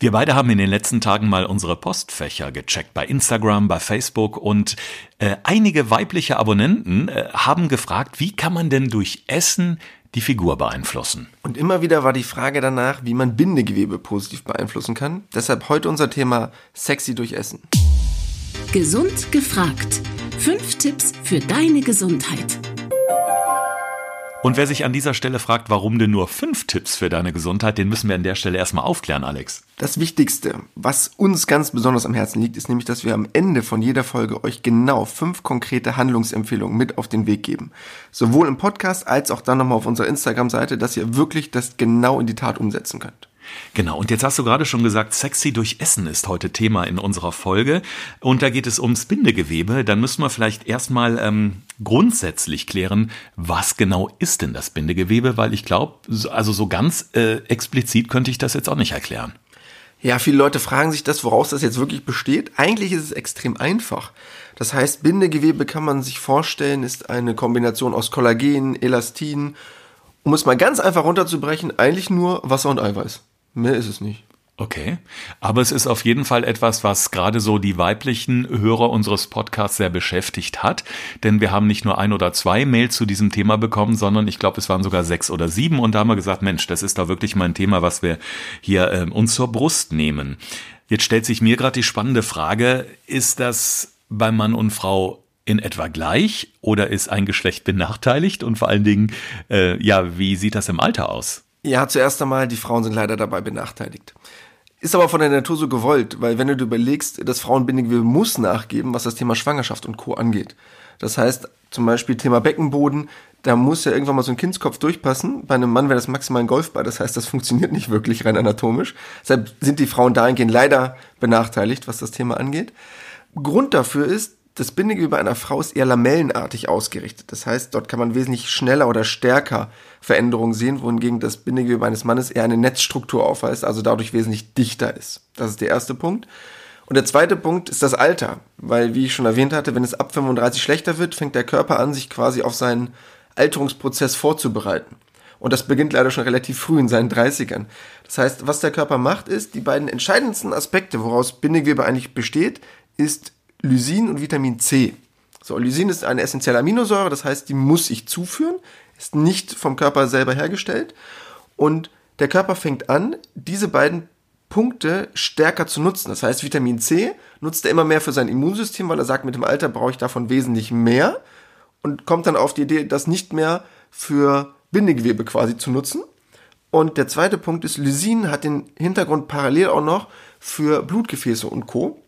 Wir beide haben in den letzten Tagen mal unsere Postfächer gecheckt bei Instagram, bei Facebook und äh, einige weibliche Abonnenten äh, haben gefragt, wie kann man denn durch Essen die Figur beeinflussen? Und immer wieder war die Frage danach, wie man Bindegewebe positiv beeinflussen kann. Deshalb heute unser Thema Sexy durch Essen. Gesund gefragt. Fünf Tipps für deine Gesundheit. Und wer sich an dieser Stelle fragt, warum denn nur fünf Tipps für deine Gesundheit, den müssen wir an der Stelle erstmal aufklären, Alex. Das Wichtigste, was uns ganz besonders am Herzen liegt, ist nämlich, dass wir am Ende von jeder Folge euch genau fünf konkrete Handlungsempfehlungen mit auf den Weg geben. Sowohl im Podcast als auch dann nochmal auf unserer Instagram-Seite, dass ihr wirklich das genau in die Tat umsetzen könnt. Genau, und jetzt hast du gerade schon gesagt, sexy durch Essen ist heute Thema in unserer Folge. Und da geht es ums Bindegewebe. Dann müssen wir vielleicht erstmal ähm, grundsätzlich klären, was genau ist denn das Bindegewebe? Weil ich glaube, also so ganz äh, explizit könnte ich das jetzt auch nicht erklären. Ja, viele Leute fragen sich das, woraus das jetzt wirklich besteht. Eigentlich ist es extrem einfach. Das heißt, Bindegewebe kann man sich vorstellen, ist eine Kombination aus Kollagen, Elastin, um es mal ganz einfach runterzubrechen, eigentlich nur Wasser und Eiweiß. Mehr ist es nicht. Okay, aber es ist auf jeden Fall etwas, was gerade so die weiblichen Hörer unseres Podcasts sehr beschäftigt hat, denn wir haben nicht nur ein oder zwei Mails zu diesem Thema bekommen, sondern ich glaube, es waren sogar sechs oder sieben und da haben wir gesagt, Mensch, das ist da wirklich mal ein Thema, was wir hier äh, uns zur Brust nehmen. Jetzt stellt sich mir gerade die spannende Frage, ist das bei Mann und Frau in etwa gleich oder ist ein Geschlecht benachteiligt und vor allen Dingen, äh, ja, wie sieht das im Alter aus? Ja, zuerst einmal, die Frauen sind leider dabei benachteiligt. Ist aber von der Natur so gewollt, weil wenn du dir überlegst, das Frauenbindegewebe muss nachgeben, was das Thema Schwangerschaft und Co. angeht. Das heißt, zum Beispiel Thema Beckenboden, da muss ja irgendwann mal so ein Kindskopf durchpassen. Bei einem Mann wäre das maximal ein Golfball, das heißt, das funktioniert nicht wirklich rein anatomisch. Deshalb sind die Frauen dahingehend leider benachteiligt, was das Thema angeht. Grund dafür ist, das Bindegewebe einer Frau ist eher lamellenartig ausgerichtet. Das heißt, dort kann man wesentlich schneller oder stärker Veränderungen sehen, wohingegen das Bindegewebe eines Mannes eher eine Netzstruktur aufweist, also dadurch wesentlich dichter ist. Das ist der erste Punkt. Und der zweite Punkt ist das Alter, weil, wie ich schon erwähnt hatte, wenn es ab 35 schlechter wird, fängt der Körper an, sich quasi auf seinen Alterungsprozess vorzubereiten. Und das beginnt leider schon relativ früh in seinen 30ern. Das heißt, was der Körper macht, ist, die beiden entscheidendsten Aspekte, woraus Bindegewebe eigentlich besteht, ist Lysin und Vitamin C. So, Lysin ist eine essentielle Aminosäure, das heißt, die muss ich zuführen, ist nicht vom Körper selber hergestellt. Und der Körper fängt an, diese beiden Punkte stärker zu nutzen. Das heißt, Vitamin C nutzt er immer mehr für sein Immunsystem, weil er sagt, mit dem Alter brauche ich davon wesentlich mehr und kommt dann auf die Idee, das nicht mehr für Bindegewebe quasi zu nutzen. Und der zweite Punkt ist, Lysin hat den Hintergrund parallel auch noch für Blutgefäße und Co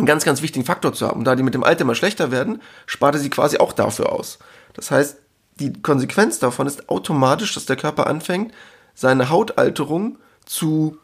einen ganz, ganz wichtigen Faktor zu haben. Da die mit dem Alter immer schlechter werden, spart er sie quasi auch dafür aus. Das heißt, die Konsequenz davon ist automatisch, dass der Körper anfängt, seine Hautalterung zu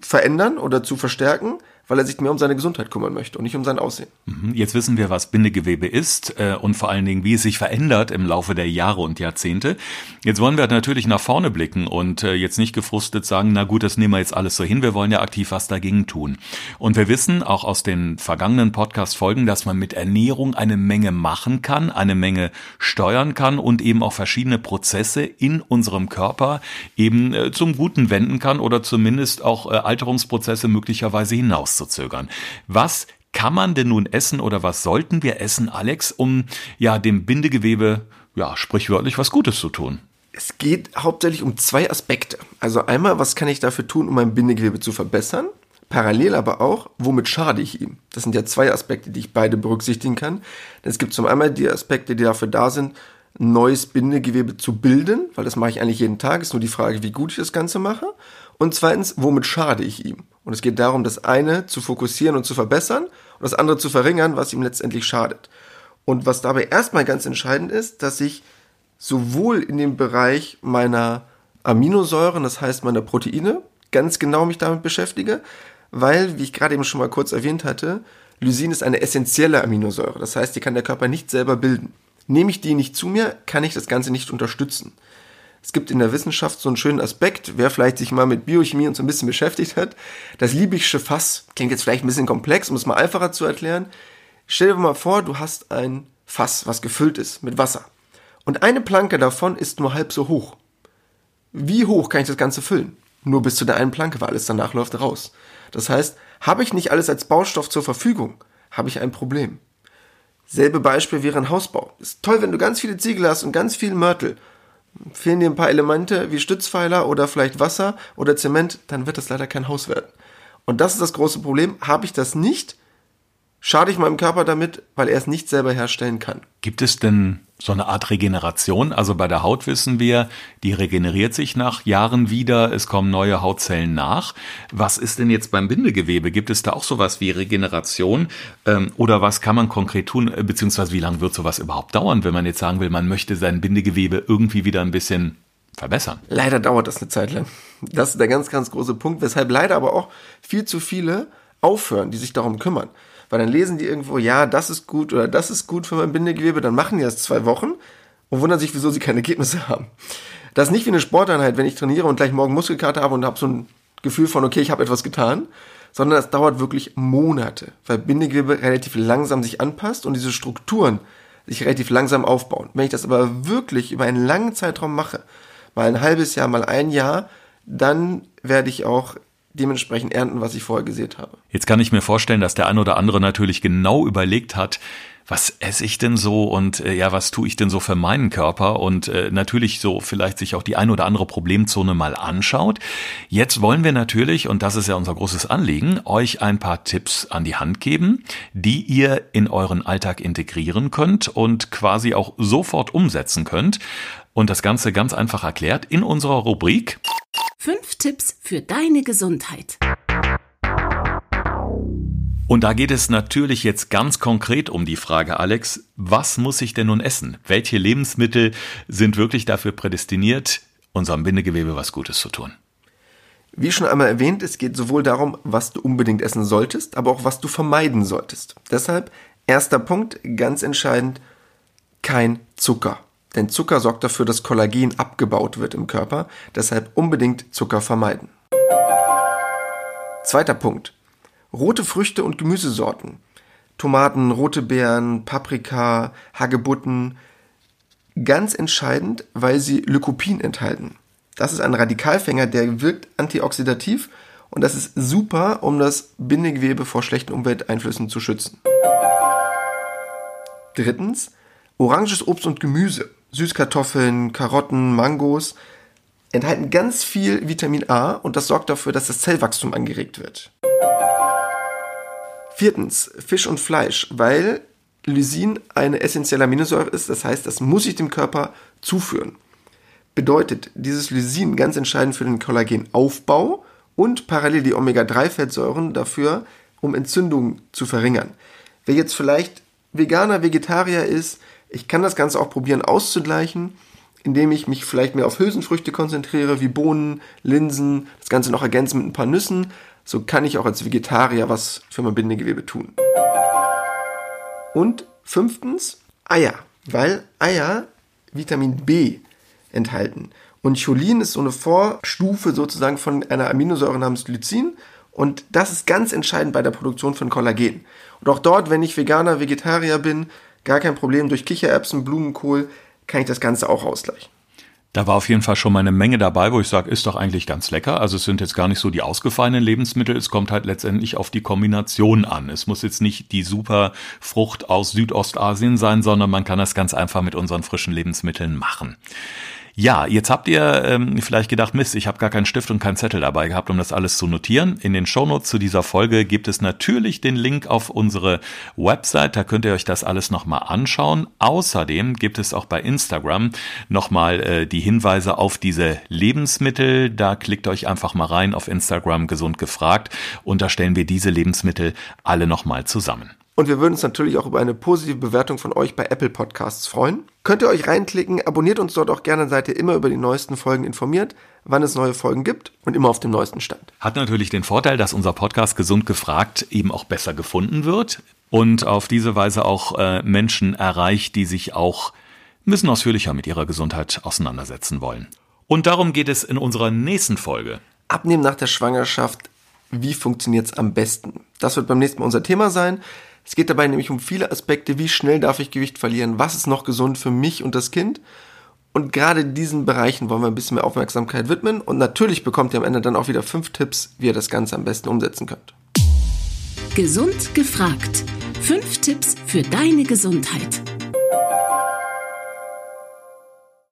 verändern oder zu verstärken, weil er sich mehr um seine Gesundheit kümmern möchte und nicht um sein Aussehen. Mhm. Jetzt wissen wir, was Bindegewebe ist äh, und vor allen Dingen, wie es sich verändert im Laufe der Jahre und Jahrzehnte. Jetzt wollen wir natürlich nach vorne blicken und äh, jetzt nicht gefrustet sagen, na gut, das nehmen wir jetzt alles so hin, wir wollen ja aktiv was dagegen tun. Und wir wissen auch aus den vergangenen Podcast-Folgen, dass man mit Ernährung eine Menge machen kann, eine Menge steuern kann und eben auch verschiedene Prozesse in unserem Körper eben äh, zum Guten wenden kann oder zumindest auch Alterungsprozesse möglicherweise hinaus herauszuzögern. Was kann man denn nun essen oder was sollten wir essen, Alex, um ja dem Bindegewebe ja sprichwörtlich was Gutes zu tun? Es geht hauptsächlich um zwei Aspekte. Also einmal, was kann ich dafür tun, um mein Bindegewebe zu verbessern? Parallel aber auch, womit schade ich ihm? Das sind ja zwei Aspekte, die ich beide berücksichtigen kann. Es gibt zum einen die Aspekte, die dafür da sind, neues Bindegewebe zu bilden, weil das mache ich eigentlich jeden Tag, ist nur die Frage, wie gut ich das Ganze mache. Und zweitens, womit schade ich ihm? Und es geht darum, das eine zu fokussieren und zu verbessern und das andere zu verringern, was ihm letztendlich schadet. Und was dabei erstmal ganz entscheidend ist, dass ich sowohl in dem Bereich meiner Aminosäuren, das heißt meiner Proteine, ganz genau mich damit beschäftige, weil, wie ich gerade eben schon mal kurz erwähnt hatte, Lysin ist eine essentielle Aminosäure. Das heißt, die kann der Körper nicht selber bilden. Nehme ich die nicht zu mir, kann ich das Ganze nicht unterstützen. Es gibt in der Wissenschaft so einen schönen Aspekt, wer vielleicht sich mal mit Biochemie und so ein bisschen beschäftigt hat. Das Liebigsche Fass klingt jetzt vielleicht ein bisschen komplex, um es mal einfacher zu erklären. Stell dir mal vor, du hast ein Fass, was gefüllt ist mit Wasser. Und eine Planke davon ist nur halb so hoch. Wie hoch kann ich das Ganze füllen? Nur bis zu der einen Planke, weil alles danach läuft raus. Das heißt, habe ich nicht alles als Baustoff zur Verfügung, habe ich ein Problem. Selbe Beispiel wäre ein Hausbau. Ist toll, wenn du ganz viele Ziegel hast und ganz viel Mörtel. Fehlen dir ein paar Elemente wie Stützpfeiler oder vielleicht Wasser oder Zement, dann wird das leider kein Haus werden. Und das ist das große Problem. Habe ich das nicht, schade ich meinem Körper damit, weil er es nicht selber herstellen kann. Gibt es denn so eine Art Regeneration? Also bei der Haut wissen wir, die regeneriert sich nach Jahren wieder, es kommen neue Hautzellen nach. Was ist denn jetzt beim Bindegewebe? Gibt es da auch sowas wie Regeneration? Ähm, oder was kann man konkret tun? Äh, beziehungsweise wie lange wird sowas überhaupt dauern, wenn man jetzt sagen will, man möchte sein Bindegewebe irgendwie wieder ein bisschen verbessern? Leider dauert das eine Zeit lang. Das ist der ganz, ganz große Punkt, weshalb leider aber auch viel zu viele aufhören, die sich darum kümmern. Weil dann lesen die irgendwo, ja, das ist gut oder das ist gut für mein Bindegewebe, dann machen die das zwei Wochen und wundern sich, wieso sie keine Ergebnisse haben. Das ist nicht wie eine Sporteinheit, wenn ich trainiere und gleich morgen Muskelkater habe und habe so ein Gefühl von, okay, ich habe etwas getan, sondern das dauert wirklich Monate, weil Bindegewebe relativ langsam sich anpasst und diese Strukturen sich relativ langsam aufbauen. Wenn ich das aber wirklich über einen langen Zeitraum mache, mal ein halbes Jahr, mal ein Jahr, dann werde ich auch dementsprechend ernten, was ich vorher gesät habe. Jetzt kann ich mir vorstellen, dass der ein oder andere natürlich genau überlegt hat, was esse ich denn so und äh, ja, was tue ich denn so für meinen Körper und äh, natürlich so vielleicht sich auch die ein oder andere Problemzone mal anschaut. Jetzt wollen wir natürlich, und das ist ja unser großes Anliegen, euch ein paar Tipps an die Hand geben, die ihr in euren Alltag integrieren könnt und quasi auch sofort umsetzen könnt. Und das Ganze ganz einfach erklärt in unserer Rubrik Tipps für deine Gesundheit. Und da geht es natürlich jetzt ganz konkret um die Frage, Alex, was muss ich denn nun essen? Welche Lebensmittel sind wirklich dafür prädestiniert, unserem Bindegewebe was Gutes zu tun? Wie schon einmal erwähnt, es geht sowohl darum, was du unbedingt essen solltest, aber auch was du vermeiden solltest. Deshalb, erster Punkt, ganz entscheidend, kein Zucker. Denn Zucker sorgt dafür, dass Kollagen abgebaut wird im Körper. Deshalb unbedingt Zucker vermeiden. Zweiter Punkt. Rote Früchte und Gemüsesorten. Tomaten, rote Beeren, Paprika, Hagebutten. Ganz entscheidend, weil sie Lycopin enthalten. Das ist ein Radikalfänger, der wirkt antioxidativ und das ist super, um das Bindegewebe vor schlechten Umwelteinflüssen zu schützen. Drittens, oranges Obst und Gemüse. Süßkartoffeln, Karotten, Mangos enthalten ganz viel Vitamin A und das sorgt dafür, dass das Zellwachstum angeregt wird. Viertens, Fisch und Fleisch, weil Lysin eine essentielle Aminosäure ist, das heißt, das muss ich dem Körper zuführen. Bedeutet dieses Lysin ganz entscheidend für den Kollagenaufbau und parallel die Omega-3-Fettsäuren dafür, um Entzündungen zu verringern. Wer jetzt vielleicht Veganer, Vegetarier ist, ich kann das Ganze auch probieren auszugleichen, indem ich mich vielleicht mehr auf Hülsenfrüchte konzentriere, wie Bohnen, Linsen, das Ganze noch ergänzen mit ein paar Nüssen. So kann ich auch als Vegetarier was für mein Bindegewebe tun. Und fünftens, Eier, weil Eier Vitamin B enthalten. Und Cholin ist so eine Vorstufe sozusagen von einer Aminosäure namens Glycin. Und das ist ganz entscheidend bei der Produktion von Kollagen. Und auch dort, wenn ich Veganer, Vegetarier bin, Gar kein Problem. Durch Kichererbsen, Blumenkohl kann ich das Ganze auch ausgleichen. Da war auf jeden Fall schon mal eine Menge dabei, wo ich sage, ist doch eigentlich ganz lecker. Also es sind jetzt gar nicht so die ausgefallenen Lebensmittel, es kommt halt letztendlich auf die Kombination an. Es muss jetzt nicht die super Frucht aus Südostasien sein, sondern man kann das ganz einfach mit unseren frischen Lebensmitteln machen. Ja, jetzt habt ihr ähm, vielleicht gedacht, Mist, ich habe gar keinen Stift und keinen Zettel dabei gehabt, um das alles zu notieren. In den Shownotes zu dieser Folge gibt es natürlich den Link auf unsere Website, da könnt ihr euch das alles nochmal anschauen. Außerdem gibt es auch bei Instagram nochmal äh, die Hinweise auf diese Lebensmittel. Da klickt euch einfach mal rein auf Instagram gesund gefragt und da stellen wir diese Lebensmittel alle nochmal zusammen. Und wir würden uns natürlich auch über eine positive Bewertung von euch bei Apple Podcasts freuen. Könnt ihr euch reinklicken, abonniert uns dort auch gerne, seid ihr immer über die neuesten Folgen informiert, wann es neue Folgen gibt und immer auf dem neuesten Stand. Hat natürlich den Vorteil, dass unser Podcast Gesund gefragt eben auch besser gefunden wird und auf diese Weise auch äh, Menschen erreicht, die sich auch ein bisschen ausführlicher mit ihrer Gesundheit auseinandersetzen wollen. Und darum geht es in unserer nächsten Folge. Abnehmen nach der Schwangerschaft, wie funktioniert es am besten? Das wird beim nächsten Mal unser Thema sein. Es geht dabei nämlich um viele Aspekte, wie schnell darf ich Gewicht verlieren, was ist noch gesund für mich und das Kind Und gerade diesen Bereichen wollen wir ein bisschen mehr Aufmerksamkeit widmen. Und natürlich bekommt ihr am Ende dann auch wieder fünf Tipps, wie ihr das Ganze am besten umsetzen könnt. Gesund gefragt. Fünf Tipps für deine Gesundheit.